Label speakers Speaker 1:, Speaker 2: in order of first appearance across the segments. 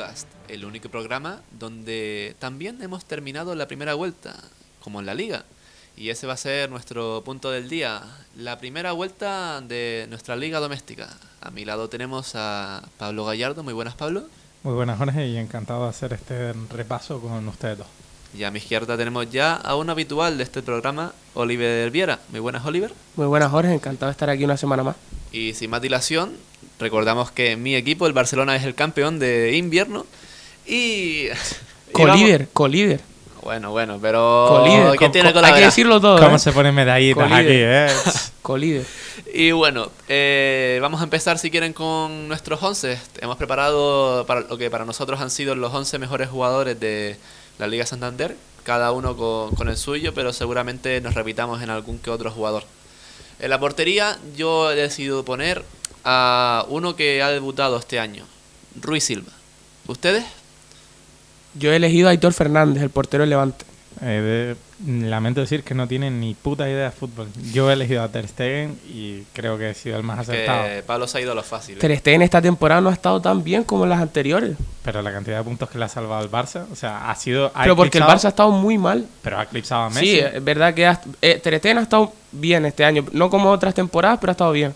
Speaker 1: Podcast, el único programa donde también hemos terminado la primera vuelta, como en la liga. Y ese va a ser nuestro punto del día, la primera vuelta de nuestra liga doméstica. A mi lado tenemos a Pablo Gallardo. Muy buenas, Pablo.
Speaker 2: Muy buenas, Jorge, y encantado de hacer este repaso con ustedes dos.
Speaker 1: Y a mi izquierda tenemos ya a un habitual de este programa, Oliver Viera. Muy buenas, Oliver.
Speaker 3: Muy buenas, Jorge. Encantado de estar aquí una semana más.
Speaker 1: Y sin más dilación, recordamos que mi equipo, el Barcelona, es el campeón de invierno. Y.
Speaker 3: Colíder, colíder.
Speaker 1: Bueno, bueno, pero.
Speaker 3: Colíder.
Speaker 1: ¿Qué
Speaker 3: co-
Speaker 1: tiene
Speaker 3: co- Hay que decirlo todo.
Speaker 2: ¿Cómo
Speaker 3: ¿eh?
Speaker 2: se ponen medallitas aquí,
Speaker 3: Colíder.
Speaker 2: eh?
Speaker 3: Colíder.
Speaker 1: Y bueno, eh, vamos a empezar si quieren con nuestros 11. Hemos preparado para lo que para nosotros han sido los 11 mejores jugadores de la Liga Santander, cada uno con, con el suyo, pero seguramente nos repitamos en algún que otro jugador. En la portería yo he decidido poner a uno que ha debutado este año, Ruiz Silva. ¿Ustedes?
Speaker 3: Yo he elegido a Aitor Fernández, el portero del Levante.
Speaker 2: Eh, de- lamento decir que no tienen ni puta idea de fútbol. Yo he elegido a Ter Stegen y creo que he sido el más acertado.
Speaker 1: Que Pablo se ha ido a lo fácil. ¿eh?
Speaker 3: Ter Stegen esta temporada no ha estado tan bien como en las anteriores.
Speaker 2: Pero la cantidad de puntos que le ha salvado el Barça, o sea, ha sido... ha
Speaker 3: Pero porque el Barça ha estado muy mal.
Speaker 2: Pero ha eclipsado a Messi.
Speaker 3: Sí, es verdad que ha- eh, Ter Stegen ha estado bien este año. No como otras temporadas, pero ha estado bien.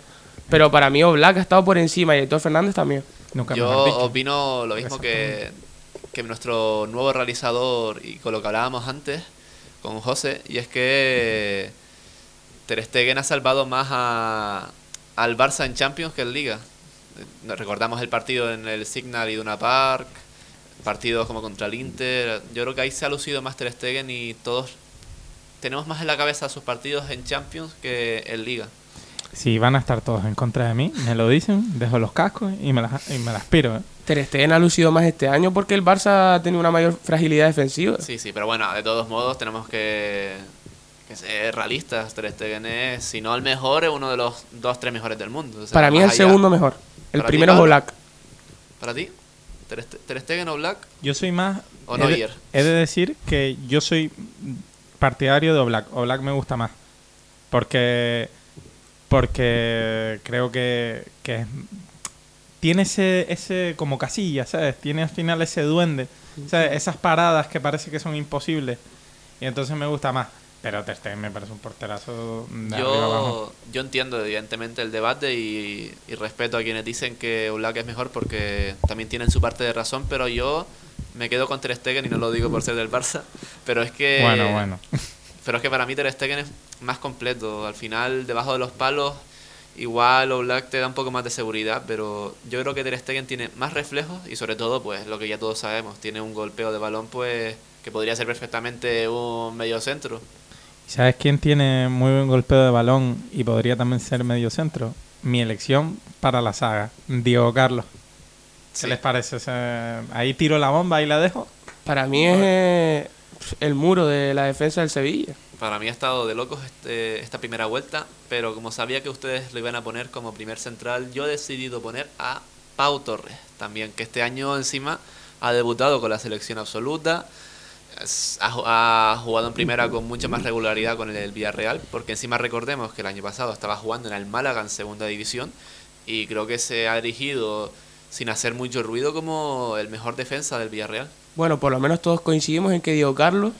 Speaker 3: Pero para mí Oblak ha estado por encima y Aitor Fernández también.
Speaker 2: Nunca
Speaker 1: Yo opino lo mismo que, que nuestro nuevo realizador y con lo que hablábamos antes con José, y es que Ter Stegen ha salvado más a, al Barça en Champions que en Liga. Eh, Recordamos el partido en el Signal Iduna Park, partidos como contra el Inter. Yo creo que ahí se ha lucido más Ter Stegen y todos tenemos más en la cabeza sus partidos en Champions que en Liga.
Speaker 2: Si van a estar todos en contra de mí, me lo dicen, dejo los cascos y me las, y me las piro. ¿eh?
Speaker 3: Ter Stegen ha lucido más este año porque el Barça ha tenido una mayor fragilidad defensiva.
Speaker 1: Sí, sí, pero bueno, de todos modos tenemos que, que ser realistas. Ter Stegen es, si no el mejor, es uno de los dos, tres mejores del mundo. O sea,
Speaker 3: Para mí es el
Speaker 1: allá-
Speaker 3: segundo mejor. El
Speaker 1: Para ti,
Speaker 3: primero es. Oblak.
Speaker 1: ¿Para ti? ¿Ter, Ste- Ter Stegen o Black?
Speaker 2: Yo soy más...
Speaker 1: O
Speaker 2: he de-
Speaker 1: Neuer.
Speaker 2: He de decir que yo soy partidario de Oblak. Oblak me gusta más. Porque... Porque creo que, que tiene ese, ese como casilla, ¿sabes? Tiene al final ese duende. ¿sabes? Esas paradas que parece que son imposibles. Y entonces me gusta más. Pero Ter Stegen me parece un porterazo de arriba abajo.
Speaker 1: Yo, yo entiendo evidentemente el debate y, y respeto a quienes dicen que Black es mejor porque también tienen su parte de razón, pero yo me quedo con Ter Stegen y no lo digo por ser del Barça, pero es que
Speaker 2: Bueno, bueno.
Speaker 1: Pero es que para mí Ter Stegen es más completo. Al final, debajo de los palos, igual Oblak te da un poco más de seguridad, pero yo creo que Ter Stegen tiene más reflejos y sobre todo, pues lo que ya todos sabemos, tiene un golpeo de balón, pues que podría ser perfectamente un medio centro.
Speaker 2: ¿Sabes quién tiene muy buen golpeo de balón y podría también ser medio centro? Mi elección para la saga, Diego Carlos. ¿Qué
Speaker 1: Sí.
Speaker 2: les parece? O sea, ahí tiro la bomba y la dejo.
Speaker 3: Para mí es eh, el muro de la defensa del Sevilla.
Speaker 1: Para mí ha estado de locos este, esta primera vuelta, pero como sabía que ustedes lo iban a poner como primer central, yo he decidido poner a Pau Torres también, que este año encima ha debutado con la selección absoluta, ha, ju- ha jugado en primera con mucha más regularidad con el, Villarreal, porque encima recordemos que el año pasado estaba jugando en el Málaga en segunda división y creo que se ha dirigido sin hacer mucho ruido como el mejor defensa del Villarreal.
Speaker 3: Bueno, por lo menos todos coincidimos en que Diego Carlos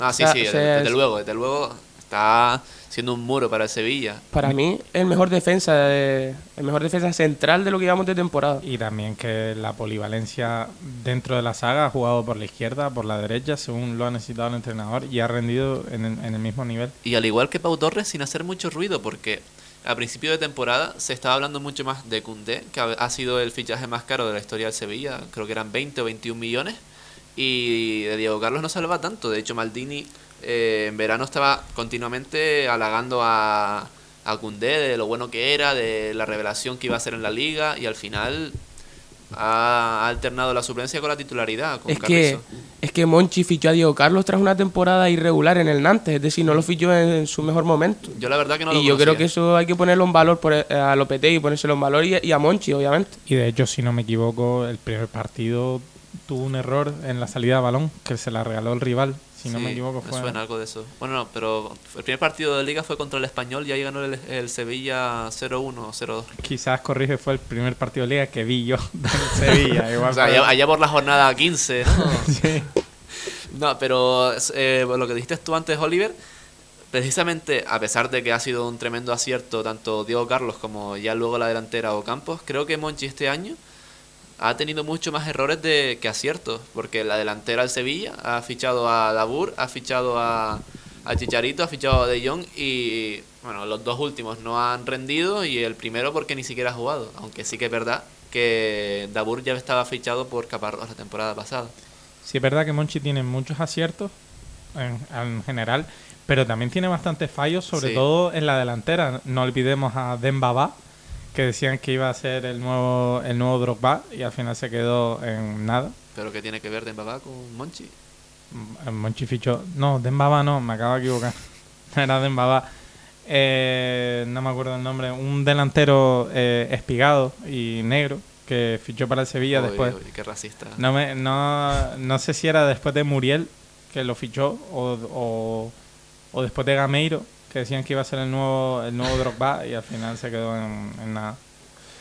Speaker 1: Ah, sí,
Speaker 3: O sea,
Speaker 1: sí, desde, desde
Speaker 3: es-
Speaker 1: luego, desde luego está siendo un muro para el Sevilla.
Speaker 3: Para mí, el mejor defensa de- el mejor defensa central de lo que llevamos de temporada.
Speaker 2: Y también que la polivalencia dentro de la saga ha jugado por la izquierda, por la derecha, según lo ha necesitado el entrenador, y ha rendido en el, en el mismo nivel.
Speaker 1: Y al igual que Pau Torres, sin hacer mucho ruido, porque a principio de temporada se estaba hablando mucho más de Koundé, que ha sido el fichaje más caro de la historia del Sevilla, creo que eran 20 o 21 millones, y de Diego Carlos no se hablaba tanto. De hecho, Maldini eh, en verano estaba continuamente halagando a, a Koundé de lo bueno que era, de la revelación que iba a ser en la liga, y al final ha, alternado la suplencia con la titularidad. Con
Speaker 3: Es que, es que Monchi fichó a Diego Carlos tras una temporada irregular en el Nantes, es decir, no lo fichó en su mejor momento.
Speaker 1: Yo la verdad que no lo
Speaker 3: y yo creo que eso hay que ponerlo en valor por, eh, a Lopetegui, ponérselo en valor y, y a Monchi, obviamente.
Speaker 2: Y de hecho, si no me equivoco, el primer partido tuvo un error en la salida de balón que se la regaló el rival. Si no me
Speaker 1: Sí,
Speaker 2: equivoco,
Speaker 1: me
Speaker 2: fue.
Speaker 1: suena algo de eso. Bueno, no, pero el primer partido de liga fue contra el Español y ahí ganó el, el Sevilla 0-1 o 0-2.
Speaker 2: Quizás corrige, fue el primer partido de liga que vi yo del Sevilla. Igual
Speaker 1: O sea, allá, allá por la jornada 15, ¿no?
Speaker 2: Sí.
Speaker 1: No, pero eh, lo que dijiste tú antes, Oliver, precisamente a pesar de que ha sido un tremendo acierto tanto Diego Carlos como ya luego la delantera o Campos, creo que Monchi este año ha tenido mucho más errores de, que aciertos, porque la delantera del Sevilla ha fichado a Dabur, ha fichado a, a Chicharito, ha fichado a De Jong y bueno, los dos últimos no han rendido y el primero porque ni siquiera ha jugado, aunque sí que es verdad que Dabur ya estaba fichado por Caparrós la temporada pasada.
Speaker 2: Sí, es verdad que Monchi tiene muchos aciertos en, en general, pero también tiene bastantes fallos, sobre
Speaker 1: Sí.
Speaker 2: todo en la delantera. No olvidemos a Dembaba, que decían que iba a ser el nuevo, el nuevo Drogba y al final se quedó en nada.
Speaker 1: Pero que tiene que ver Dembaba con Monchi.
Speaker 2: Mm, Monchi fichó. No, Dembaba no, me acabo de equivocar. Era Dembaba. Eh, no me acuerdo el nombre. Un delantero eh, espigado y negro que fichó para el Sevilla después.
Speaker 1: uy, qué racista.
Speaker 2: No, me, no, no sé si era después de Muriel que lo fichó o, o, o después de Gameiro que decían que iba a ser el nuevo el nuevo Drogba y al final se quedó en, en nada.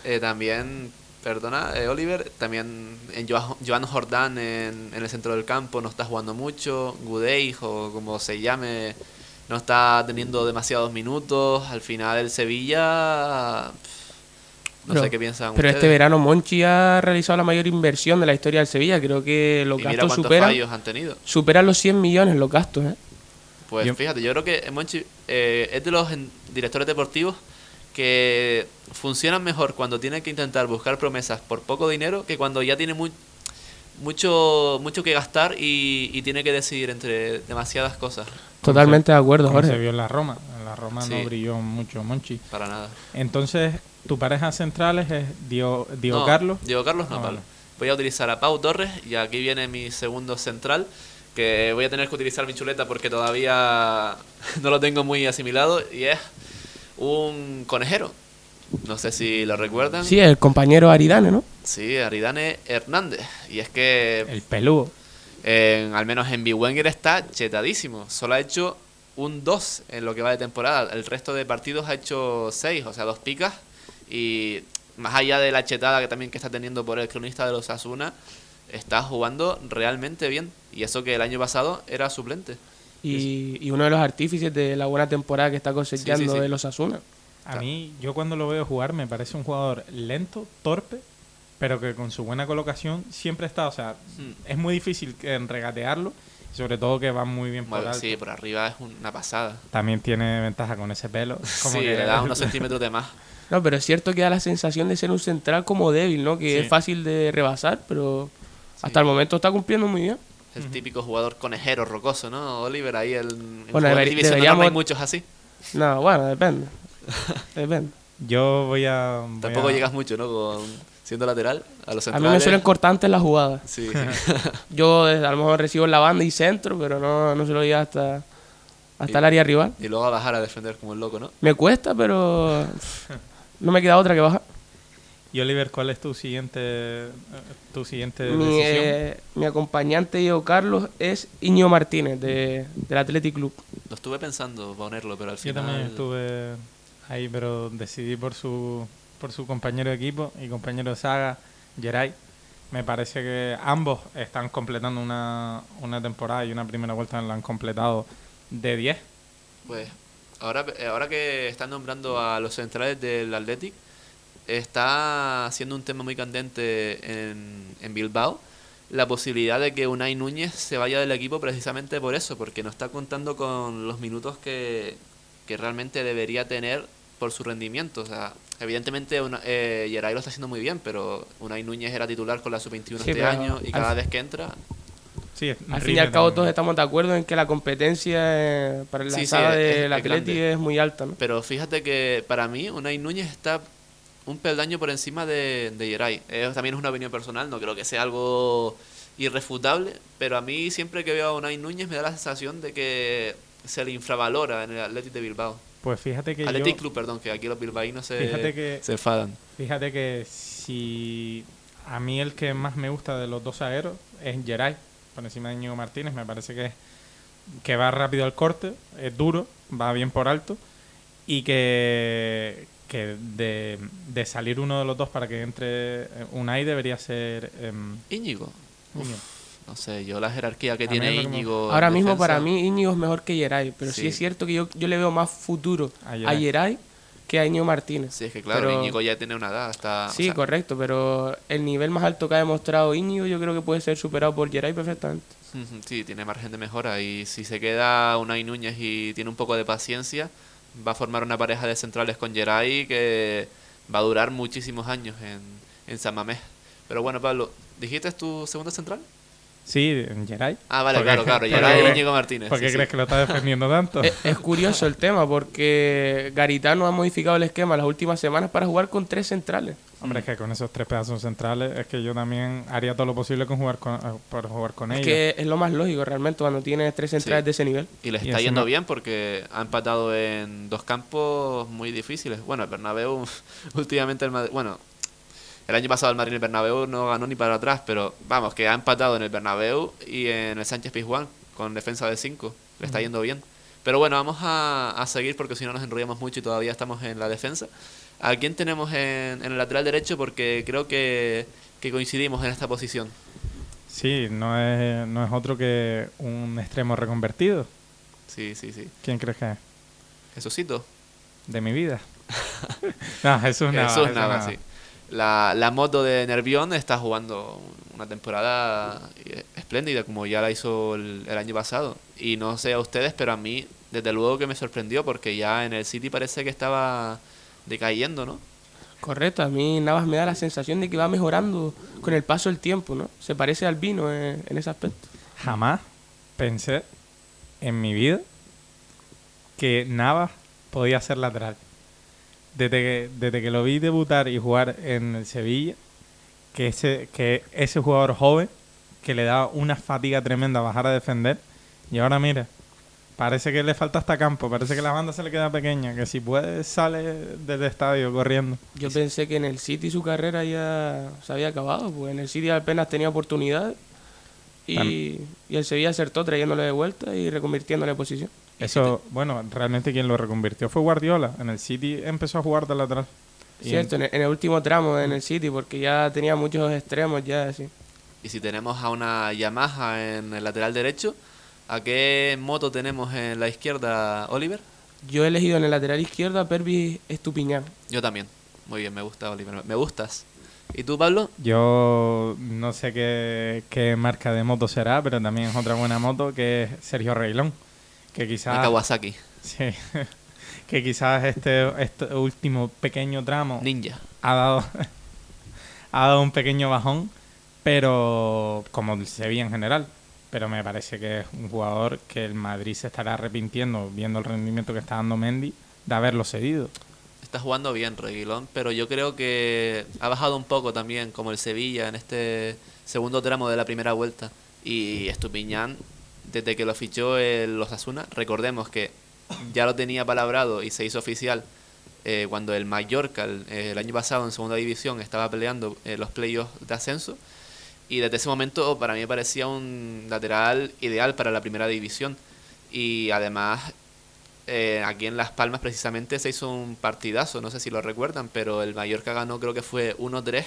Speaker 1: Eh, también, perdona, eh, Oliver, también en Joan, Joan Jordán en, en el centro del campo no está jugando mucho. Gudey, o como se llame, no está teniendo demasiados minutos. Al final el Sevilla... No
Speaker 3: Pero-
Speaker 1: sé qué piensan
Speaker 3: Pero este verano Monchi ha realizado la mayor inversión de la historia del Sevilla. Creo que los
Speaker 1: y mira
Speaker 3: gastos
Speaker 1: cuántos
Speaker 3: superan,
Speaker 1: fallos han tenido.
Speaker 3: superan los 100 millones los gastos. ¿eh?
Speaker 1: Pues
Speaker 2: Yo-
Speaker 1: fíjate, yo creo que Monchi eh, es de los directores deportivos que funcionan mejor cuando tienen que intentar buscar promesas por poco dinero que cuando ya tiene mu- mucho mucho que gastar y, y tiene que decidir entre demasiadas cosas.
Speaker 3: Totalmente de acuerdo,
Speaker 2: Como se
Speaker 3: Jorge.
Speaker 2: vio en la Roma. En la Roma
Speaker 1: Sí.
Speaker 2: no brilló mucho Monchi.
Speaker 1: Para nada.
Speaker 2: Entonces, tu pareja centrales es Dio, Dio
Speaker 1: No,
Speaker 2: Carlos.
Speaker 1: Diego Carlos no,
Speaker 2: Ah,
Speaker 1: Pablo.
Speaker 2: vale.
Speaker 1: Voy a utilizar a Pau Torres y aquí viene mi segundo central que voy a tener que utilizar mi chuleta porque todavía no lo tengo muy asimilado y es un conejero. No sé si lo recuerdan.
Speaker 3: Sí, el compañero Aridane, ¿no?
Speaker 1: Sí, Aridane Hernández. Y es que,
Speaker 2: El peludo.
Speaker 1: en- al menos en Wenger está chetadísimo. Solo ha hecho un 2 en lo que va de temporada. El resto de partidos ha hecho 6, o sea, dos picas. Y más allá de la chetada que también que está teniendo por el cronista de los Asuna, está jugando realmente bien. Y eso que el año pasado era suplente.
Speaker 3: Y, y uno de los artífices de la buena temporada que está cosechando
Speaker 1: Sí, sí, sí.
Speaker 3: de los Asuna.
Speaker 2: A
Speaker 1: Claro.
Speaker 2: mí, yo cuando lo veo jugar, me parece un jugador lento, torpe, pero que con su buena colocación siempre está. O sea,
Speaker 1: Hmm.
Speaker 2: es muy difícil regatearlo, sobre todo que va muy bien por alto.
Speaker 1: sí, por arriba es una pasada.
Speaker 2: También tiene ventaja con ese pelo. Como
Speaker 1: sí,
Speaker 2: que
Speaker 1: le da unos centímetros de más.
Speaker 3: No, pero es cierto que da la sensación de ser un central como débil, ¿no? Que
Speaker 2: Sí.
Speaker 3: es fácil de rebasar, pero. Hasta el momento está cumpliendo muy bien.
Speaker 1: El típico jugador conejero, rocoso, ¿no? Oliver, ahí el, en
Speaker 3: Bueno, deber-
Speaker 1: divisional no
Speaker 3: deberíamos-
Speaker 1: hay muchos así.
Speaker 3: No, bueno, depende. depende.
Speaker 2: Yo voy a. voy
Speaker 1: Tampoco
Speaker 2: a-
Speaker 1: llegas mucho, ¿no? Con, siendo lateral a los
Speaker 3: A
Speaker 1: centrales.
Speaker 3: mí me suelen cortar antes las jugadas.
Speaker 1: Sí.
Speaker 3: Yo eh, a lo mejor recibo en la banda y centro, pero no, no se lo llega hasta, hasta
Speaker 1: Y-
Speaker 3: el área rival.
Speaker 1: y luego a bajar a defender como un loco, ¿no?
Speaker 3: Me cuesta, pero no me queda otra que bajar.
Speaker 2: Y Oliver, ¿cuál es tu siguiente, eh, tu siguiente
Speaker 3: Mi,
Speaker 2: decisión?
Speaker 3: eh, mi acompañante Diego Carlos es Iñigo Martínez de, del Athletic Club.
Speaker 1: Lo estuve pensando ponerlo, pero al
Speaker 2: Yo
Speaker 1: final...
Speaker 2: también estuve ahí, pero decidí por su, por su compañero de equipo y compañero de saga, Geray. Me parece que ambos están completando una, una temporada y una primera vuelta la han completado de 10.
Speaker 1: Pues ahora, ahora que están nombrando a los centrales del Athletic, está siendo un tema muy candente en, en Bilbao la posibilidad de que Unai Núñez se vaya del equipo precisamente por eso, porque no está contando con los minutos que, que realmente debería tener por su rendimiento. O sea, evidentemente una, eh, Geray lo está haciendo muy bien, pero Unai Núñez era titular con la sub-21
Speaker 3: Sí,
Speaker 1: este año y
Speaker 3: al-
Speaker 1: cada vez que entra...
Speaker 2: Sí,
Speaker 3: Al fin y al cabo
Speaker 2: también.
Speaker 3: todos estamos de acuerdo en que la competencia eh, para la
Speaker 1: Sí, sí,
Speaker 3: saga
Speaker 1: es-
Speaker 3: del
Speaker 1: grande.
Speaker 3: es muy alta. ¿no?
Speaker 1: Pero fíjate que para mí Unai Núñez está un peldaño por encima de, de. Eh, también es una opinión personal, no creo que sea algo irrefutable, pero a mí siempre que veo a Unai Núñez me da la sensación de que se le infravalora en el Athletic de Bilbao.
Speaker 2: Pues fíjate que
Speaker 1: Athletic
Speaker 2: yo,
Speaker 1: Club, perdón, que aquí los bilbaínos se,
Speaker 2: Fíjate que-
Speaker 1: se enfadan.
Speaker 2: fíjate que si a mí el que más me gusta de los dos aeros es Geray, por encima de Íñigo Martínez. Me parece que, que va rápido al corte, es duro, va bien por alto y que, que de, de salir uno de los dos para que entre eh, Unai debería ser em,
Speaker 1: Íñigo.
Speaker 2: Íñigo.
Speaker 1: No sé, yo la jerarquía que
Speaker 2: A
Speaker 1: tiene Íñigo.
Speaker 3: Ahora mismo
Speaker 1: defensa-
Speaker 3: para mí Íñigo es mejor que Yeray, pero sí,
Speaker 1: Sí.
Speaker 3: es cierto que yo, yo le veo más futuro
Speaker 2: A
Speaker 3: a
Speaker 2: Yeray.
Speaker 3: Yeray que a Íñigo Martínez.
Speaker 1: Sí, es que claro,
Speaker 3: Pero-
Speaker 1: Íñigo ya tiene una edad. Está, o
Speaker 3: Sí,
Speaker 1: sea,
Speaker 3: correcto, pero el nivel más alto que ha demostrado Íñigo yo creo que puede ser superado por Yeray perfectamente.
Speaker 1: Sí, tiene margen de mejora y si se queda Unai Núñez y tiene un poco de paciencia, va a formar una pareja de centrales con Geray que va a durar muchísimos años en, en San Mamés. Pero bueno, Pablo, ¿dijiste tu segundo central?
Speaker 2: Sí, en Geray.
Speaker 1: Ah, vale,
Speaker 2: ¿Por qué-
Speaker 1: claro, claro, Geray y Íñigo Martínez.
Speaker 2: ¿Por qué
Speaker 1: sí,
Speaker 2: crees
Speaker 1: sí.
Speaker 2: que lo está defendiendo tanto?
Speaker 3: Es, es curioso el tema porque Garitano ha modificado el esquema las últimas semanas para jugar con tres centrales.
Speaker 2: Hombre, es que con esos tres pedazos centrales es que yo también haría todo lo posible con jugar con, eh, por jugar con
Speaker 3: Es
Speaker 2: ellos.
Speaker 3: que es lo más lógico realmente cuando tienes tres centrales
Speaker 1: Sí.
Speaker 3: de ese nivel.
Speaker 1: Y les está yendo bien porque ha empatado en dos campos muy difíciles. Bueno, el Bernabéu, últimamente el Madrid... Bueno, el año pasado el Madrid en el Bernabéu no ganó ni para atrás, pero vamos, que ha empatado en el Bernabéu y en el Sánchez Pizjuán con defensa de 5. Le está yendo bien. Pero bueno, vamos a, a seguir porque si no nos enrollamos mucho y todavía estamos en la defensa. ¿A quién tenemos en, en el lateral derecho? Porque creo que, que coincidimos en esta posición.
Speaker 2: Sí, no es, no es otro que un extremo reconvertido.
Speaker 1: Sí, sí, sí.
Speaker 2: ¿Quién crees que es?
Speaker 1: Jesucito.
Speaker 2: De mi vida. no, Jesús Nava.
Speaker 1: Jesús Nava,
Speaker 2: Nava.
Speaker 1: sí. La, la moto de Nervión está jugando una temporada eh, espléndida, como ya la hizo el, el año pasado. Y no sé a ustedes, pero a mí, desde luego que me sorprendió, porque ya en el City parece que estaba decayendo, ¿no?
Speaker 3: Correcto, a mí Navas me da la sensación de que va mejorando con el paso del tiempo, ¿no? Se parece al vino en, en ese aspecto.
Speaker 2: Jamás pensé en mi vida que Navas podía ser lateral. Desde que, desde que lo vi debutar y jugar en el Sevilla, que ese, que ese jugador joven que le daba una fatiga tremenda bajar a defender, y ahora mira, parece que le falta hasta campo, parece que la banda se le queda pequeña, que si puede sale del estadio corriendo.
Speaker 3: Yo pensé que en el City su carrera ya se había acabado, pues en el City apenas tenía oportunidad y, el Sevilla acertó trayéndole de vuelta y reconvirtiéndole de posición.
Speaker 2: Eso, bueno, realmente quien lo reconvirtió fue Guardiola. En el City empezó a jugar de lateral. Y
Speaker 3: Cierto, en el, en el último tramo en el City, porque ya tenía muchos extremos ya, así.
Speaker 1: Y si tenemos a una Yamaha en el lateral derecho, ¿a qué moto tenemos en la izquierda, Oliver?
Speaker 3: Yo he elegido en el lateral izquierdo a Pervis Estupiñán.
Speaker 1: Yo también. Muy bien, me gusta, Oliver. Me gustas. ¿Y tú, Pablo?
Speaker 2: Yo no sé qué, qué marca de moto será, pero también es otra buena moto que es Sergio Reilón. Que quizás,
Speaker 1: Kawasaki.
Speaker 2: sí, que quizás este, este último pequeño tramo
Speaker 1: Ninja.
Speaker 2: ha dado, ha dado un pequeño bajón, pero como el Sevilla en general. Pero me parece que es un jugador que el Madrid se estará arrepintiendo, viendo el rendimiento que está dando Mendy, de haberlo cedido.
Speaker 1: Está jugando bien Reguilón, pero yo creo que ha bajado un poco también, como el Sevilla en este segundo tramo de la primera vuelta. Y Estupiñán, desde que lo fichó el Osasuna, recordemos que ya lo tenía palabrado y se hizo oficial eh, cuando el Mallorca el, el año pasado en segunda división estaba peleando eh, los playoffs de ascenso. Y desde ese momento para mí parecía un lateral ideal para la primera división. Y además eh, aquí en Las Palmas precisamente se hizo un partidazo, no sé si lo recuerdan, pero el Mallorca ganó creo que fue 1-3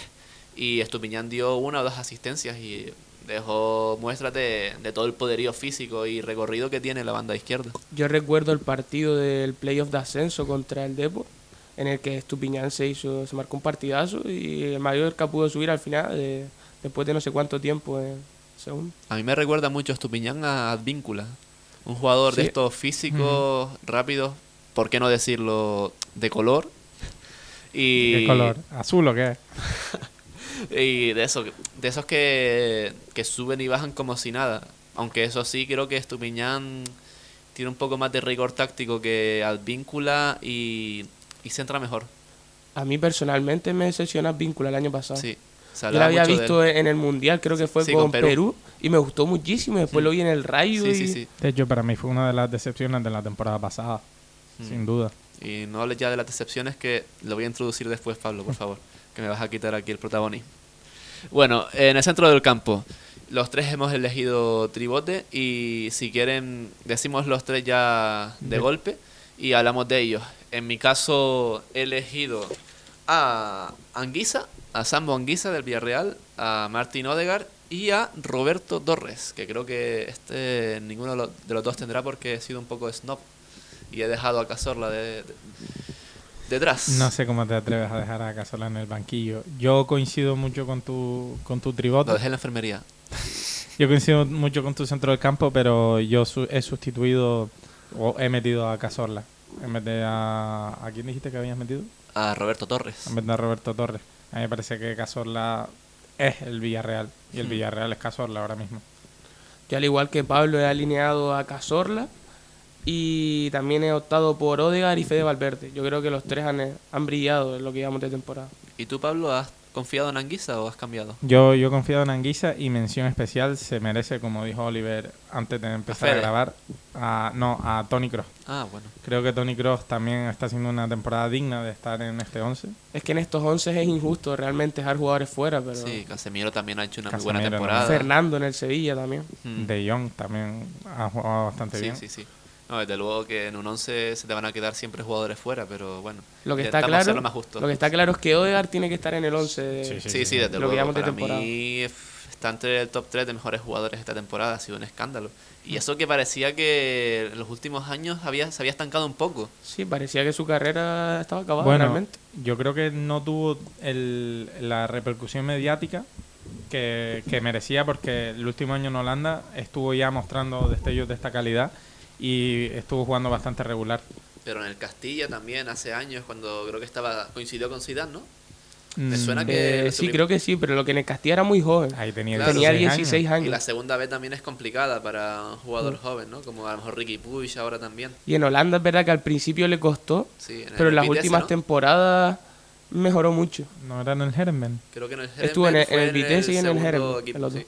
Speaker 1: y Estupiñán dio una o dos asistencias y dejó muestras de, de todo el poderío físico y recorrido que tiene la banda izquierda.
Speaker 3: Yo recuerdo el partido del playoff de ascenso contra el Depor, en el que Estupiñán se hizo, se marcó un partidazo y el Mallorca pudo subir al final de- después de no sé cuánto tiempo en segundo.
Speaker 1: A mí me recuerda mucho Estupiñán a Advíncula, un jugador de estos físicos, rápidos, ¿por qué no decirlo de color? Y,
Speaker 2: ¿Qué color? ¿Azul o qué?
Speaker 1: Y de eso, de esos que, que suben y bajan como si nada. Aunque eso sí, creo que Estupiñán tiene un poco más de rigor táctico que Advíncula y, y centra mejor.
Speaker 3: A mí personalmente me decepciona Víncula el año pasado.
Speaker 1: Sí.
Speaker 3: Yo la había visto en el Mundial, creo que fue
Speaker 1: Sí,
Speaker 3: con,
Speaker 1: con
Speaker 3: Perú.
Speaker 1: Perú.
Speaker 3: y me gustó muchísimo. Después lo vi en el Rayo
Speaker 1: Sí,
Speaker 3: y
Speaker 1: sí, sí.
Speaker 2: De hecho, para mí fue una de las decepciones de la temporada pasada,
Speaker 1: Mm.
Speaker 2: sin duda.
Speaker 1: Y no hables ya de las decepciones que lo voy a introducir después, Pablo, por favor. Que me vas a quitar aquí el protagonismo. Bueno, en el centro del campo, los tres hemos elegido tribote y si quieren decimos los tres ya de golpe y hablamos de ellos. En mi caso he elegido a Anguisa, a Sambo Anguisa del Villarreal, a Martín Odegar y a Roberto Torres, que creo que este ninguno de los, de los dos tendrá porque he sido un poco snob y he dejado a Cazorla de, de- detrás.
Speaker 2: No sé cómo te atreves a dejar a Casola en el banquillo. Yo coincido mucho con tu, con tu tribote.
Speaker 1: Lo dejé en la enfermería.
Speaker 2: Yo coincido mucho con tu centro del campo, pero yo su- he sustituido o he metido a Casorla. En vez de a... ¿A quién dijiste que habías metido?
Speaker 1: A Roberto Torres.
Speaker 2: En vez de a Roberto Torres. A mí me parece que Casorla es el Villarreal. Y el
Speaker 1: Hmm.
Speaker 2: Villarreal es Casorla ahora mismo.
Speaker 3: Yo al igual que Pablo he alineado a Cazorla y también he optado por Odegar y Fede Valverde. Yo creo que los tres han, han brillado en lo que llevamos de temporada.
Speaker 1: ¿Y tú, Pablo, has confiado en Anguisa o has cambiado?
Speaker 2: Yo, yo he confiado en Anguisa y mención especial se merece, como dijo Oliver antes de empezar a, grabar, a, no, a Tony Cross.
Speaker 1: Ah, bueno.
Speaker 2: Creo que Tony Cross también está haciendo una temporada digna de estar en este 11.
Speaker 3: Es que en estos 11 es injusto realmente dejar jugadores fuera, pero
Speaker 1: Sí, Casemiro también ha hecho una muy buena temporada.
Speaker 3: Fernando en el Sevilla también.
Speaker 2: De Jong también ha jugado bastante
Speaker 1: Sí,
Speaker 2: bien.
Speaker 1: sí, sí. No, desde luego que en un 11 se te van a quedar siempre jugadores fuera, pero bueno.
Speaker 3: Lo que está
Speaker 1: intentamos
Speaker 3: claro,
Speaker 1: más justo.
Speaker 3: lo que está claro es que Odegar tiene que estar en el 11. de-
Speaker 2: Sí,
Speaker 1: Sí, sí, desde
Speaker 3: Lo que
Speaker 1: luego.
Speaker 3: de
Speaker 1: Para mí está entre el top 3 de mejores jugadores esta temporada, ha sido un escándalo. Y eso que parecía que en los últimos años había, se había estancado un poco.
Speaker 3: Sí, parecía que su carrera estaba acabada
Speaker 2: Bueno,
Speaker 3: realmente.
Speaker 2: yo creo que no tuvo el- la repercusión mediática que, que merecía porque el último año en Holanda estuvo ya mostrando destellos de esta calidad y estuvo jugando bastante regular.
Speaker 1: Pero en el Castilla también, hace años, cuando creo que estaba coincidió con Zidane, ¿no? Me suena
Speaker 2: Mm,
Speaker 1: que-
Speaker 3: Eh, sí, creo que sí, pero lo que en el Castilla era muy joven.
Speaker 2: Ahí tenía,
Speaker 1: Claro.
Speaker 3: Tenía
Speaker 2: 16
Speaker 3: 16
Speaker 2: años.
Speaker 3: años.
Speaker 1: Y la segunda vez también es complicada para un jugador joven, ¿no? Como a lo mejor Ricky Puig ahora también.
Speaker 3: Y en Holanda es verdad que al principio le costó,
Speaker 1: Sí, en
Speaker 3: pero en las últimas
Speaker 1: ¿no?
Speaker 3: temporadas mejoró mucho.
Speaker 2: No era en el Hermen.
Speaker 1: Creo que en el
Speaker 3: Estuvo en el- en el Vitesse y en el Herenveen,
Speaker 1: equipo,
Speaker 3: el
Speaker 1: sí.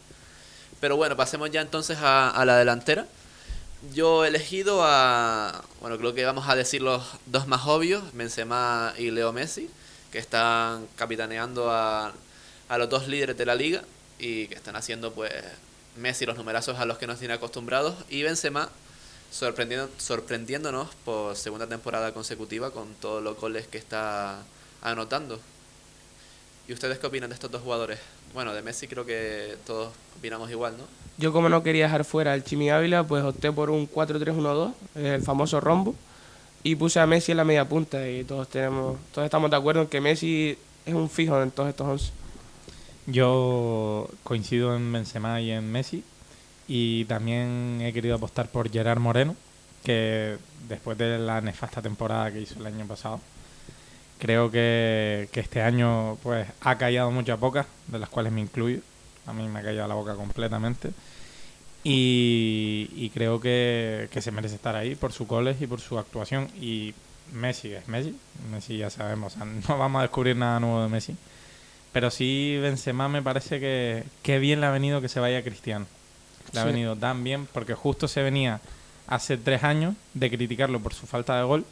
Speaker 1: Pero bueno, pasemos ya entonces a, a la delantera. Yo he elegido a. Bueno, creo que vamos a decir los dos más obvios: Benzema y Leo Messi, que están capitaneando a, a los dos líderes de la liga y que están haciendo, pues, Messi los numerazos a los que nos tiene acostumbrados y Benzema sorprendiendo, sorprendiéndonos por segunda temporada consecutiva con todos los goles que está anotando. ¿Y ustedes qué opinan de estos dos jugadores? Bueno, de Messi creo que todos opinamos igual, ¿no?
Speaker 3: Yo como no quería dejar fuera al Chimi Ávila, pues opté por un 4-3-1-2, el famoso rombo, y puse a Messi en la media punta y todos tenemos todos estamos de acuerdo en que Messi es un fijo en todos estos 11.
Speaker 2: Yo coincido en Benzema y en Messi y también he querido apostar por Gerard Moreno, que después de la nefasta temporada que hizo el año pasado, creo que, que este año pues ha callado muchas bocas, de las cuales me incluyo. A mí me ha callado la boca completamente. Y, y creo que, que se merece estar ahí por sus goles y por su actuación. Y Messi es Messi. Messi ya sabemos, o sea, no vamos a descubrir nada nuevo de Messi. Pero sí, Benzema me parece que, que bien le ha venido que se vaya Cristiano. Le ha venido tan bien porque justo se venía hace tres años de criticarlo por su falta de gol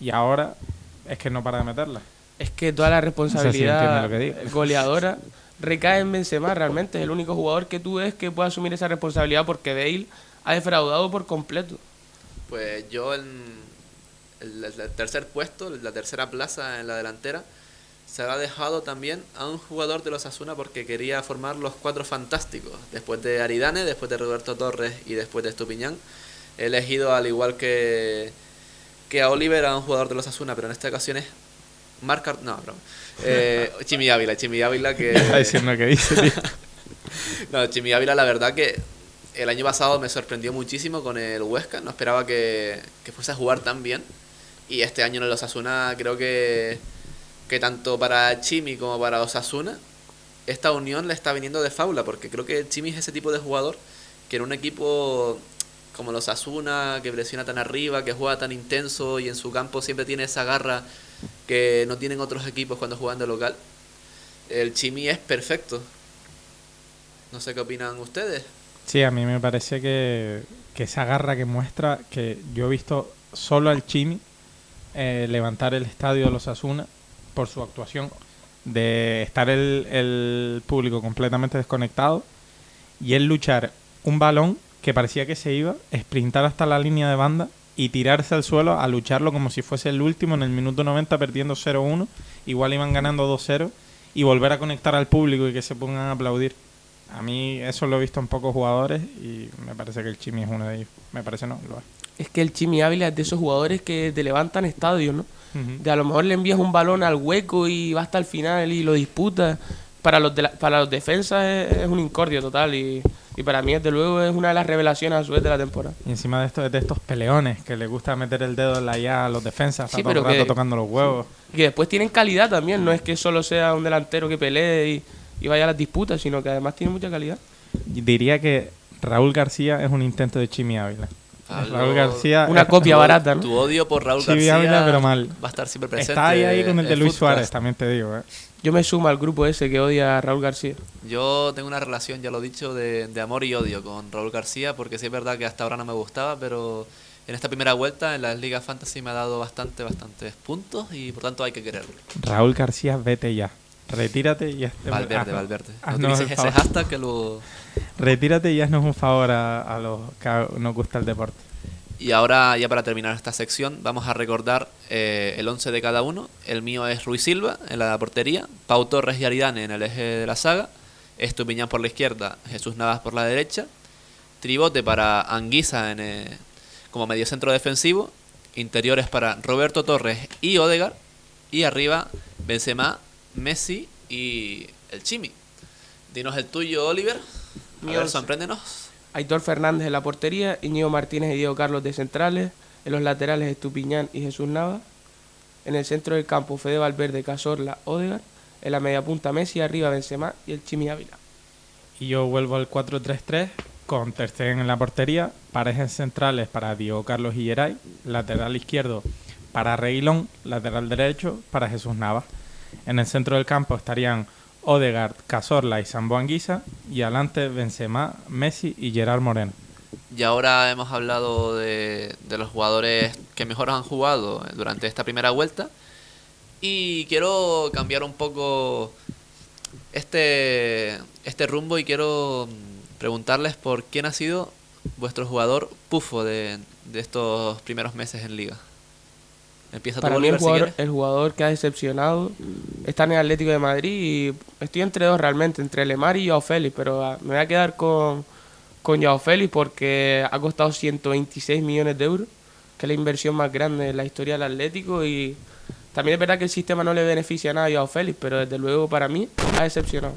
Speaker 2: y ahora es que no para de meterla.
Speaker 3: Es que toda la responsabilidad
Speaker 2: lo que digo.
Speaker 3: goleadora recae en Benzema, realmente es el único jugador que tú ves que puede asumir esa responsabilidad porque Bale ha defraudado por completo.
Speaker 1: Pues yo en el, el- el tercer puesto, la tercera plaza en la delantera, se ha dejado también a un jugador de los Asuna porque quería formar los cuatro fantásticos. Después de Aridane, después de Roberto Torres y después de Estupiñán, he elegido al igual que, que a Oliver a un jugador de los Asuna, pero en esta ocasión es Marc Ar- No, broma. Eh, Chimi Ávila, Chimi Ávila que...
Speaker 2: Que dice, tío.
Speaker 1: No, Chimi Ávila, la verdad que el año pasado me sorprendió muchísimo con el Huesca. No esperaba que, que fuese a jugar tan bien. Y este año en el Osasuna creo que, que tanto para Chimi como para Osasuna esta unión le está viniendo de faula. Porque creo que Chimi es ese tipo de jugador que en un equipo como los Asuna, que presiona tan arriba, que juega tan intenso y en su campo siempre tiene esa garra que no tienen otros equipos cuando juegan de local. El Chimi es perfecto. No sé qué opinan ustedes.
Speaker 2: Sí, a mí me parece que, que esa garra que muestra, que yo he visto solo al Chimi eh, levantar el estadio de los Asuna por su actuación de estar el, el público completamente desconectado y él luchar un balón que parecía que se iba, sprintar hasta la línea de banda y tirarse al suelo a lucharlo como si fuese el último en el minuto 90 perdiendo 0-1, igual iban ganando 2-0 y volver a conectar al público y que se pongan a aplaudir. A mí eso lo he visto en pocos jugadores y me parece que el Chimi es uno de ellos. Me parece no, lo es.
Speaker 3: Es que el Chimi Ávila es de esos jugadores que te levantan estadios, ¿no? De a lo mejor le envías un balón al hueco y va hasta el final y lo disputa. Para los, de la- para los defensas es, es un incordio total y, y para mí, desde luego, es una de las revelaciones a su vez de la temporada.
Speaker 2: Y encima de estos, de estos peleones que les gusta meter el dedo en la llave a los defensas,
Speaker 3: Sí,
Speaker 2: está todo el
Speaker 3: pero
Speaker 2: rato
Speaker 3: que-
Speaker 2: tocando los huevos.
Speaker 3: Y que después tienen calidad también, no es que solo sea un delantero que pelee y, y vaya a las disputas, sino que además tiene mucha calidad.
Speaker 2: Diría que Raúl García es un intento de Chimi Ávila.
Speaker 1: Pablo,
Speaker 2: Raúl García
Speaker 3: Una copia
Speaker 1: Tu-
Speaker 3: barata, ¿no?
Speaker 1: Tu odio por Raúl
Speaker 2: Sí,
Speaker 1: García
Speaker 2: pero mal.
Speaker 1: va a estar siempre presente.
Speaker 2: está ahí, ahí con el de Luis
Speaker 1: Footcast.
Speaker 2: Suárez, también te digo. ¿eh?
Speaker 3: Yo me sumo al grupo ese que odia a Raúl García.
Speaker 1: Yo tengo una relación, ya lo he dicho, de, de amor y odio con Raúl García, porque sí es verdad que hasta ahora no me gustaba, pero en esta primera vuelta en las ligas fantasy me ha dado bastante, bastantes puntos y por tanto hay que quererlo.
Speaker 2: Raúl García, vete ya. Retírate y hazte-
Speaker 1: Valverde,
Speaker 2: haz-
Speaker 1: Valverde. No
Speaker 2: haznos el
Speaker 1: ese
Speaker 2: favor.
Speaker 1: hashtag que lo...
Speaker 2: Retírate y haznos un favor a, a los que nos gusta el deporte.
Speaker 1: Y ahora, ya para terminar esta sección, vamos a recordar eh, el 11 de cada uno. El mío es Ruiz Silva en la portería, Pau Torres y Aridane en el eje de la saga, Estupiñán por la izquierda, Jesús Navas por la derecha, Tribote para Anguisa en, eh, como mediocentro defensivo, interiores para Roberto Torres y Odegar, y arriba Benzema, Messi y el Chimi. Dinos el tuyo, Oliver. A ver, sorpréndenos.
Speaker 3: Aitor Fernández en la portería, Íñigo Martínez y Diego Carlos de centrales, en los laterales Estupiñán y Jesús Nava, en el centro del campo Fede Valverde, Casorla, Odegar, en la media punta Messi, arriba Benzema y el Chimi Ávila.
Speaker 2: Y yo vuelvo al 4-3-3 con Ter Stegen en la portería, parejas centrales para Diego Carlos y Geray, lateral izquierdo para Reguilón, lateral derecho para Jesús Navas. En el centro del campo estarían Odegaard, Cazorla y Sambo Anguisa y adelante Benzema, Messi y Gerard Moreno.
Speaker 1: Y ahora hemos hablado de, de los jugadores que mejor han jugado durante esta primera vuelta. Y quiero cambiar un poco este, este rumbo y quiero preguntarles por quién ha sido vuestro jugador pufo de, de estos primeros meses en liga. Empieza
Speaker 3: Para mí el
Speaker 1: si
Speaker 3: jugador,
Speaker 1: quieres.
Speaker 3: el jugador que ha decepcionado está en el Atlético de Madrid y estoy entre dos realmente, entre Lemar y Joao Félix, pero ah, me voy a quedar con, con Joao Félix porque ha costado 126 millones de euros, que es la inversión más grande en la historia del Atlético y también es verdad que el sistema no le beneficia nada a Joao Félix, pero desde luego para mí ha decepcionado.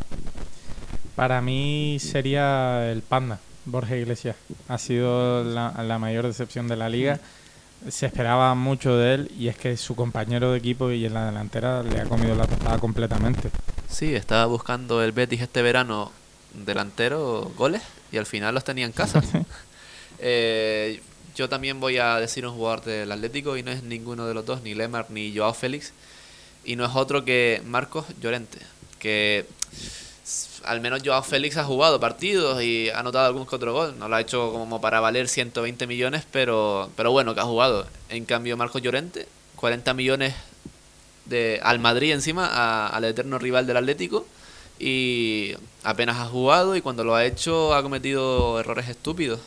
Speaker 2: Para mí sería el Panda, Borja Iglesias. Ha sido la, la mayor decepción de la liga. Se esperaba mucho de él y es que su compañero de equipo y en la delantera le ha comido la tostada completamente.
Speaker 1: Sí, estaba buscando el Betis este verano delantero goles y al final los tenía en casa. Eh, yo también voy a decir un jugador del Atlético y no es ninguno de los dos, ni Lemar ni Joao Félix. Y no es otro que Marcos Llorente, que al menos Joao Félix ha jugado partidos y ha anotado algún otro gol. No lo ha hecho como para valer 120 millones, pero, pero bueno, que ha jugado. En cambio, Marcos Llorente, 40 millones de, al Madrid encima, al eterno rival del Atlético. Y apenas ha jugado y cuando lo ha hecho ha cometido errores estúpidos.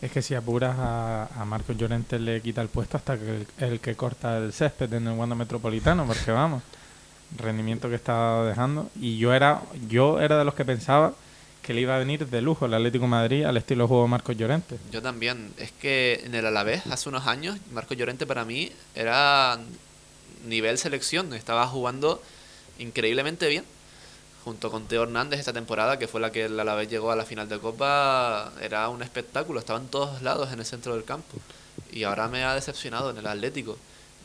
Speaker 2: Es que si apuras a, a Marcos Llorente le quita el puesto hasta que el, el que corta el césped en el Wanda Metropolitano, porque vamos, rendimiento que estaba dejando. Y yo era, yo era de los que pensaba que le iba a venir de lujo el Atlético Madrid al estilo juego Marcos Llorente.
Speaker 1: Yo también. Es que en el Alavés, hace unos años, Marco Llorente para mí era nivel selección. Estaba jugando increíblemente bien. Junto con Teo Hernández esta temporada, que fue la que el Alavés llegó a la final de Copa, era un espectáculo. Estaba en todos lados en el centro del campo. Y ahora me ha decepcionado en el Atlético.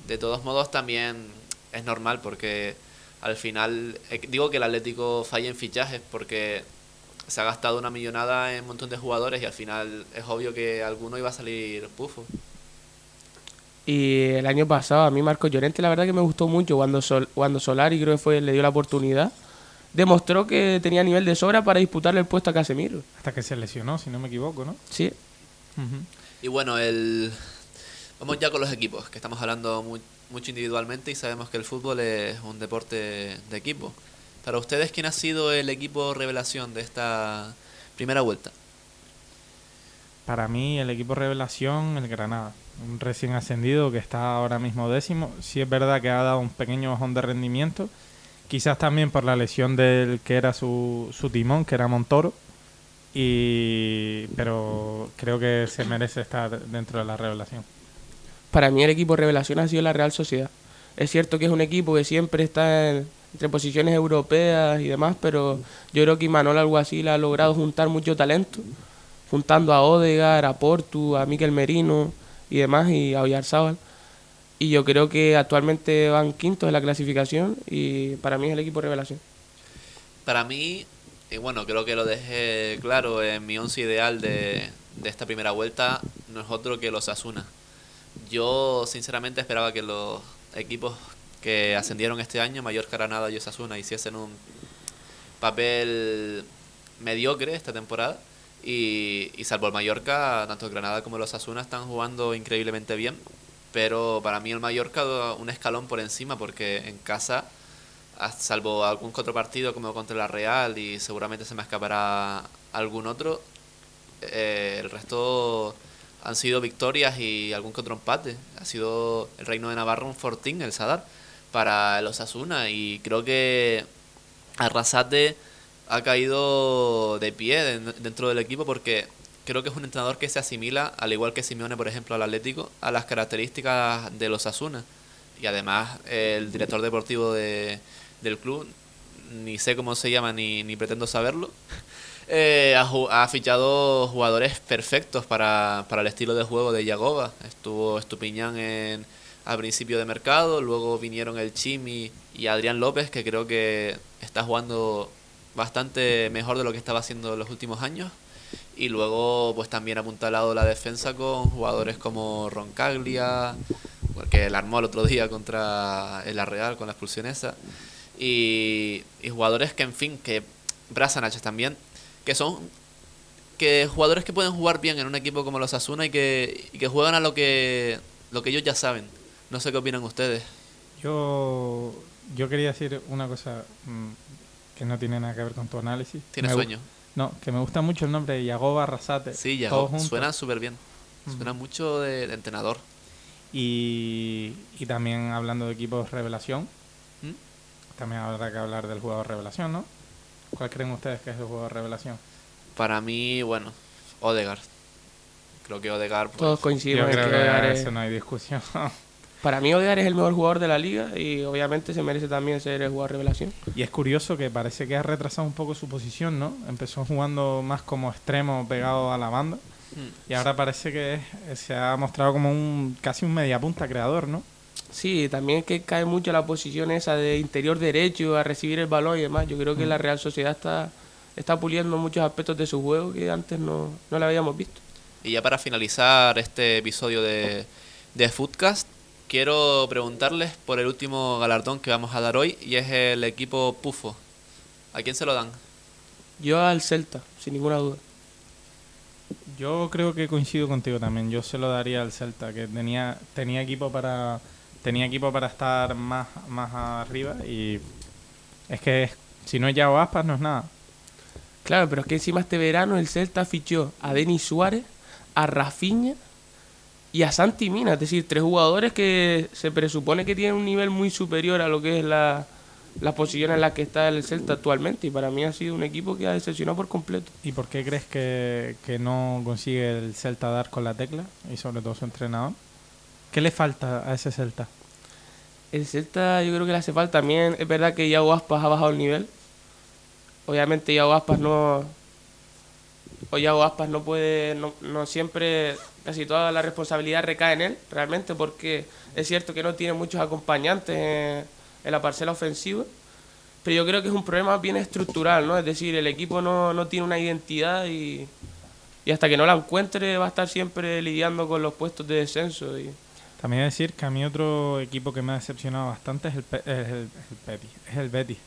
Speaker 1: De todos modos, también es normal porque al final, eh, digo que el Atlético falla en fichajes porque se ha gastado una millonada en un montón de jugadores y al final es obvio que alguno iba a salir pufo.
Speaker 3: Y el año pasado a mí Marcos Llorente la verdad que me gustó mucho cuando, Sol, cuando Solari creo que fue le dio la oportunidad. Demostró que tenía nivel de sobra para disputarle el puesto a Casemiro.
Speaker 2: Hasta que se lesionó, si no me equivoco, ¿no?
Speaker 3: Sí.
Speaker 1: Y bueno, el vamos ya con los equipos, que estamos hablando mu- mucho individualmente y sabemos que el fútbol es un deporte de equipo. Para ustedes, ¿quién ha sido el equipo revelación de esta primera vuelta?
Speaker 2: Para mí, el equipo revelación, el Granada. Un recién ascendido que está ahora mismo décimo. Sí es verdad que ha dado un pequeño bajón de rendimiento. Quizás también por la lesión del que era su, su timón, que era Montoro. Y, pero creo que se merece estar dentro de la revelación.
Speaker 3: Para mí el equipo revelación ha sido la Real Sociedad. Es cierto que es un equipo que siempre está en- entre posiciones europeas y demás, pero yo creo que Imanol Alguacil ha logrado juntar mucho talento, juntando a Odegaard, a Portu, a Miquel Merino y demás, y a Oyarzábal. Y yo creo que actualmente van quintos en la clasificación y para mí es el equipo revelación.
Speaker 1: Para mí, y bueno, creo que lo dejé claro en mi once ideal de, de esta primera vuelta, no es otro que los Asuna. Yo sinceramente esperaba que los equipos que ascendieron este año, Mallorca, Granada y Osasuna, hiciesen un papel mediocre esta temporada. Y, y salvo el Mallorca, tanto el Granada como los Asuna están jugando increíblemente bien. Pero para mí el Mallorca un escalón por encima porque en casa salvo algún otro partido como contra la Real y seguramente se me escapará algún otro, eh, el resto han sido victorias y algún que otro empate. Ha sido el Reino de Navarra un fortín, el Sadar, para los Asuna y creo que Arrasate ha caído de pie den- dentro del equipo porque creo que es un entrenador que se asimila, al igual que Simeone, por ejemplo, al Atlético, a las características de los Asuna. Y además, el director deportivo de, del club, ni sé cómo se llama ni, ni pretendo saberlo, eh, ha, ha fichado jugadores perfectos para, para el estilo de juego de Yagoba. Estuvo Estupiñán en, al principio de mercado, luego vinieron el Chimi y Adrián López, que creo que está jugando bastante mejor de lo que estaba haciendo en los últimos años. Y luego, pues también apuntalado la defensa con jugadores como Roncaglia, porque la armó el otro día contra el Real con la expulsión esa. Y, y jugadores que, en fin, que Brasanach también, que son que jugadores que pueden jugar bien en un equipo como los Asuna y que, y que juegan a lo que, lo que ellos ya saben. No sé qué opinan ustedes.
Speaker 2: Yo, yo quería decir una cosa mm, que no tiene nada que ver con tu análisis.
Speaker 1: ¿Tienes
Speaker 2: Me gu-
Speaker 1: sueño?
Speaker 2: No, que me gusta mucho el nombre de Yagoba Arrasate.
Speaker 1: Sí, ya.
Speaker 2: todos juntos.
Speaker 1: Suena súper bien. Suena
Speaker 2: Ujú.
Speaker 1: mucho de, de entrenador.
Speaker 2: Y, y también hablando de equipos revelación,
Speaker 1: ¿Mm?
Speaker 2: también habrá que hablar del jugador revelación, ¿no? ¿Cuál creen ustedes que es el jugador revelación?
Speaker 1: Para mí, bueno, Odegaard. Creo que Odegaard... pues,
Speaker 3: Todos coincidimos
Speaker 2: Yo
Speaker 3: en
Speaker 2: creo
Speaker 3: que
Speaker 2: que
Speaker 3: Odegaard
Speaker 2: a
Speaker 3: es-
Speaker 2: eso no hay discusión.
Speaker 3: Para mí Odegaard es el mejor jugador de la liga y obviamente se merece también ser el jugador revelación.
Speaker 2: y es curioso que parece que ha retrasado un poco su posición, ¿no? Empezó jugando más como extremo pegado a la banda
Speaker 1: mm,
Speaker 2: y ahora parece que es- se ha mostrado como un casi un mediapunta creador, ¿no?
Speaker 3: Sí, también es que cae mucho la posición esa de interior derecho a recibir el balón y demás. Yo creo que la Real Sociedad está, está puliendo muchos aspectos de su juego que antes no, no lo habíamos visto.
Speaker 1: Y ya para finalizar este episodio de, de Foodcast, quiero preguntarles por el último galardón que vamos a dar hoy y es el equipo Pufo. ¿A quién se lo dan?
Speaker 3: Yo al Celta, sin ninguna duda.
Speaker 2: Yo creo que coincido contigo también. Yo se lo daría al Celta, que tenía tenía equipo para tenía equipo para estar más más arriba y es que es- si no es Yago Aspas no es nada.
Speaker 3: Claro, pero es que encima este verano el Celta fichó a Denis Suárez, a Rafinha y a Santi Mina. Es decir, tres jugadores que se presupone que tienen un nivel muy superior a lo que es la, la posición en la que está el Celta actualmente. Y para mí ha sido un equipo que ha decepcionado por completo.
Speaker 2: ¿Y por qué crees que, que no consigue el Celta dar con la tecla y sobre todo su entrenador? ¿Qué le falta a ese Celta?
Speaker 3: El Celta yo creo que le hace falta también. Es verdad que Iago Aspas ha bajado el nivel. Obviamente Iago Aspas no... O Iago Aspas no puede... No, no siempre... Casi toda la responsabilidad recae en él, realmente, porque es cierto que no tiene muchos acompañantes en, en la parcela ofensiva. Pero yo creo que es un problema bien estructural, ¿no? Es decir, el equipo no, no tiene una identidad y, y hasta que no la encuentre va a estar siempre lidiando con los puestos de descenso. Y,
Speaker 2: También decir que a mí otro equipo que me ha decepcionado bastante es el, es el, Betis. Es el Betis.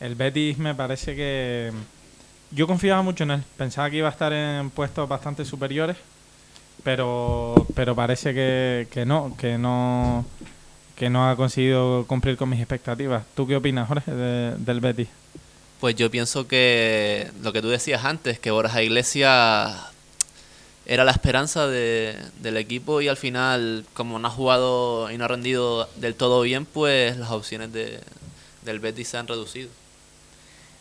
Speaker 2: El Betis me parece que... Yo confiaba mucho en él. Pensaba que iba a estar en puestos bastante superiores. Pero, pero parece que, que no. Que no que no ha conseguido cumplir con mis expectativas. ¿Tú qué opinas, Jorge, de- del Betis?
Speaker 1: Pues yo pienso que lo que tú decías antes, que Borja Iglesias era la esperanza de- del equipo y al final, como no ha jugado y no ha rendido del todo bien, pues las opciones de, del Betis se han reducido.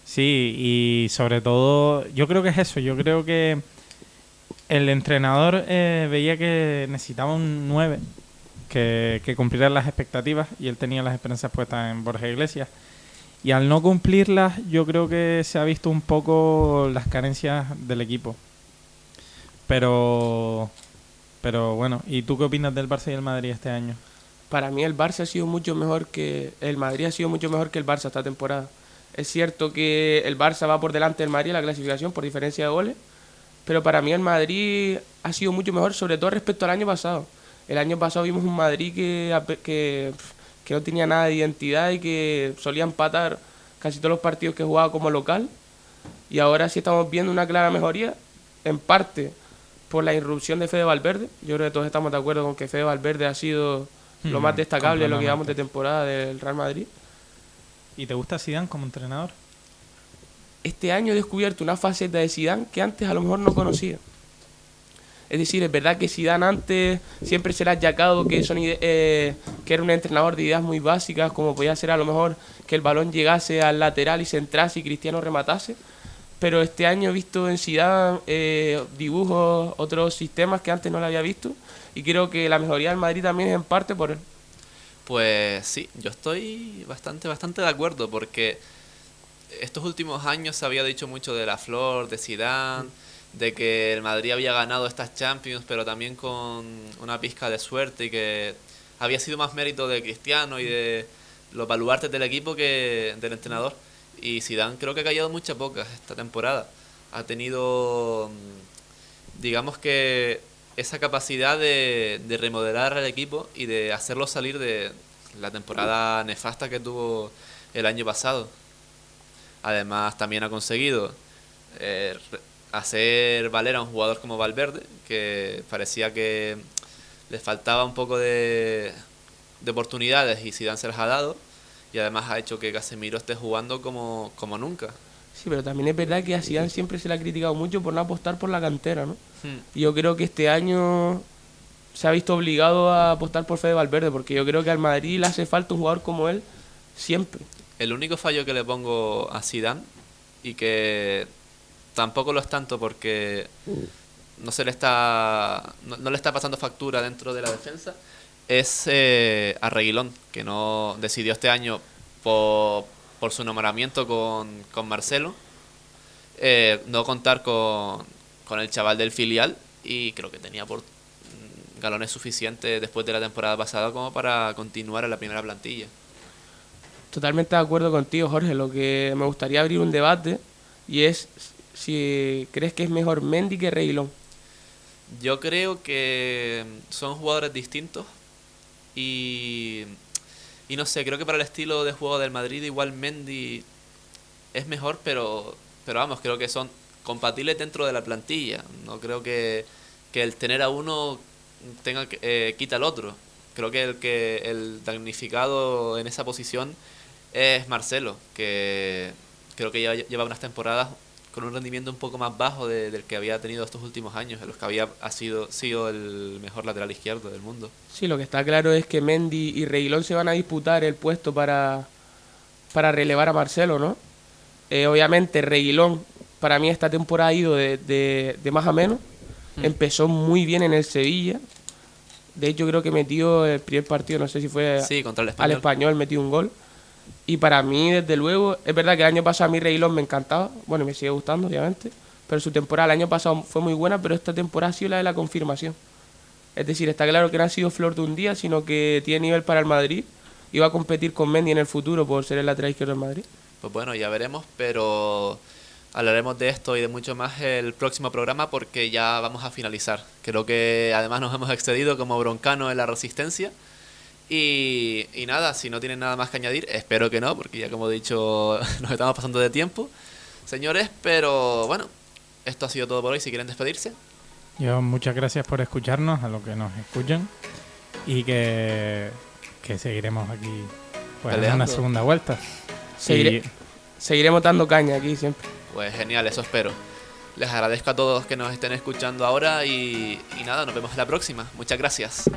Speaker 2: Sí, y sobre todo, yo creo que es eso. Yo creo que el entrenador eh, veía que necesitaba un 9 que, que cumpliera las expectativas y él tenía las esperanzas puestas en Borja Iglesias. Y al no cumplirlas, yo creo que se ha visto un poco las carencias del equipo. Pero, pero bueno, ¿y tú qué opinas del Barça y el Madrid este año?
Speaker 3: Para mí el Barça ha sido mucho mejor que el Madrid ha sido mucho mejor que el Barça esta temporada. Es cierto que el Barça va por delante del Madrid en la clasificación por diferencia de goles, pero para mí el Madrid ha sido mucho mejor, sobre todo respecto al año pasado. El año pasado vimos un Madrid que, que, que no tenía nada de identidad y que solía empatar casi todos los partidos que jugaba como local. Y ahora sí estamos viendo una clara mejoría, en parte por la irrupción de Fede Valverde. Yo creo que todos estamos de acuerdo con que Fede Valverde ha sido lo
Speaker 2: Hmm,
Speaker 3: más destacable de lo que llevamos de temporada del Real Madrid.
Speaker 2: ¿Y te gusta Zidane como entrenador?
Speaker 3: Este año he descubierto una faceta de Zidane que antes a lo mejor no conocía. Es decir, es verdad que Zidane antes siempre se le ha achacado que, son eh, que era un entrenador de ideas muy básicas, como podía ser a lo mejor que el balón llegase al lateral y se entrase y Cristiano rematase. Pero este año he visto en Zidane eh, dibujos, otros sistemas que antes no lo había visto. Y creo que la mejoría del Madrid también es en parte por él.
Speaker 1: Pues sí, yo estoy bastante, bastante de acuerdo porque estos últimos años se había dicho mucho de la Flor, de Zidane, de que el Madrid había ganado estas Champions, pero también con una pizca de suerte y que había sido más mérito de Cristiano y de los baluartes del equipo que del entrenador. Y Zidane creo que ha callado muchas pocas esta temporada. Ha tenido, mm, digamos que esa capacidad de, de remodelar al equipo y de hacerlo salir de la temporada nefasta que tuvo el año pasado. Además, también ha conseguido eh, hacer valer a un jugador como Valverde, que parecía que le faltaba un poco de, de oportunidades y Zidane se las ha dado. Y además ha hecho que Casemiro esté jugando como, como nunca.
Speaker 3: Sí, pero también es verdad que a Zidane siempre se le ha criticado mucho por no apostar por la cantera, ¿no?
Speaker 1: Hmm.
Speaker 3: Y yo creo que este año se ha visto obligado a apostar por Fede Valverde, porque yo creo que al Madrid le hace falta un jugador como él siempre.
Speaker 1: El único fallo que le pongo a Zidane y que tampoco lo es tanto porque no se le está no, no le está pasando factura dentro de la defensa es eh, a Reguilón que no decidió este año por, por su nombramiento con, con Marcelo eh, no contar con, con el chaval del filial y creo que tenía por mm, galones suficientes después de la temporada pasada como para continuar en la primera plantilla.
Speaker 3: Totalmente de acuerdo contigo, Jorge. Lo que me gustaría abrir un debate y es si crees que es mejor Mendy que Reguilón.
Speaker 1: Yo creo que son jugadores distintos y, y no sé, creo que para el estilo de juego del Madrid igual Mendy es mejor, pero, pero vamos, creo que son compatibles dentro de la plantilla. No creo que, que el tener a uno tenga eh, quita al otro. Creo que el que el damnificado en esa posición es Marcelo, que creo que lleva, lleva unas temporadas con un rendimiento un poco más bajo de- del que había tenido estos últimos años, en los que había ha sido, sido el mejor lateral izquierdo del mundo.
Speaker 3: Sí, lo que está claro es que Mendy y Reguilón se van a disputar el puesto para, para relevar a Marcelo, ¿no? Eh, obviamente Reguilón para mí esta temporada ha ido de, de- de más a menos.
Speaker 1: Mm.
Speaker 3: Empezó muy bien en el Sevilla. De hecho creo que metió el primer partido, no sé si fue
Speaker 1: Sí, contra el
Speaker 3: al
Speaker 1: español.
Speaker 3: español, metió un gol. Y para mí, desde luego, es verdad que el año pasado a mí Reguilón me encantaba. Bueno, me sigue gustando, obviamente. Pero su temporada el año pasado fue muy buena, pero esta temporada ha sido la de la confirmación. Es decir, está claro que no ha sido flor de un día, sino que tiene nivel para el Madrid y va a competir con Mendy en el futuro por ser el lateral izquierdo del Madrid.
Speaker 1: Pues bueno, ya veremos, pero hablaremos de esto y de mucho más el próximo programa porque ya vamos a finalizar. Creo que además nos hemos excedido como broncano en la resistencia. Y, y nada, si no tienen nada más que añadir, espero que no, porque ya como he dicho, nos estamos pasando de tiempo. Señores, pero bueno, esto ha sido todo por hoy. Si quieren despedirse.
Speaker 2: Yo muchas gracias por escucharnos, a los que nos escuchan, y que que seguiremos aquí pues, en una segunda vuelta.
Speaker 3: Seguiremos dando caña aquí siempre.
Speaker 1: Pues genial, eso espero. Les agradezco a todos que nos estén escuchando ahora y, y nada, nos vemos la próxima. Muchas gracias.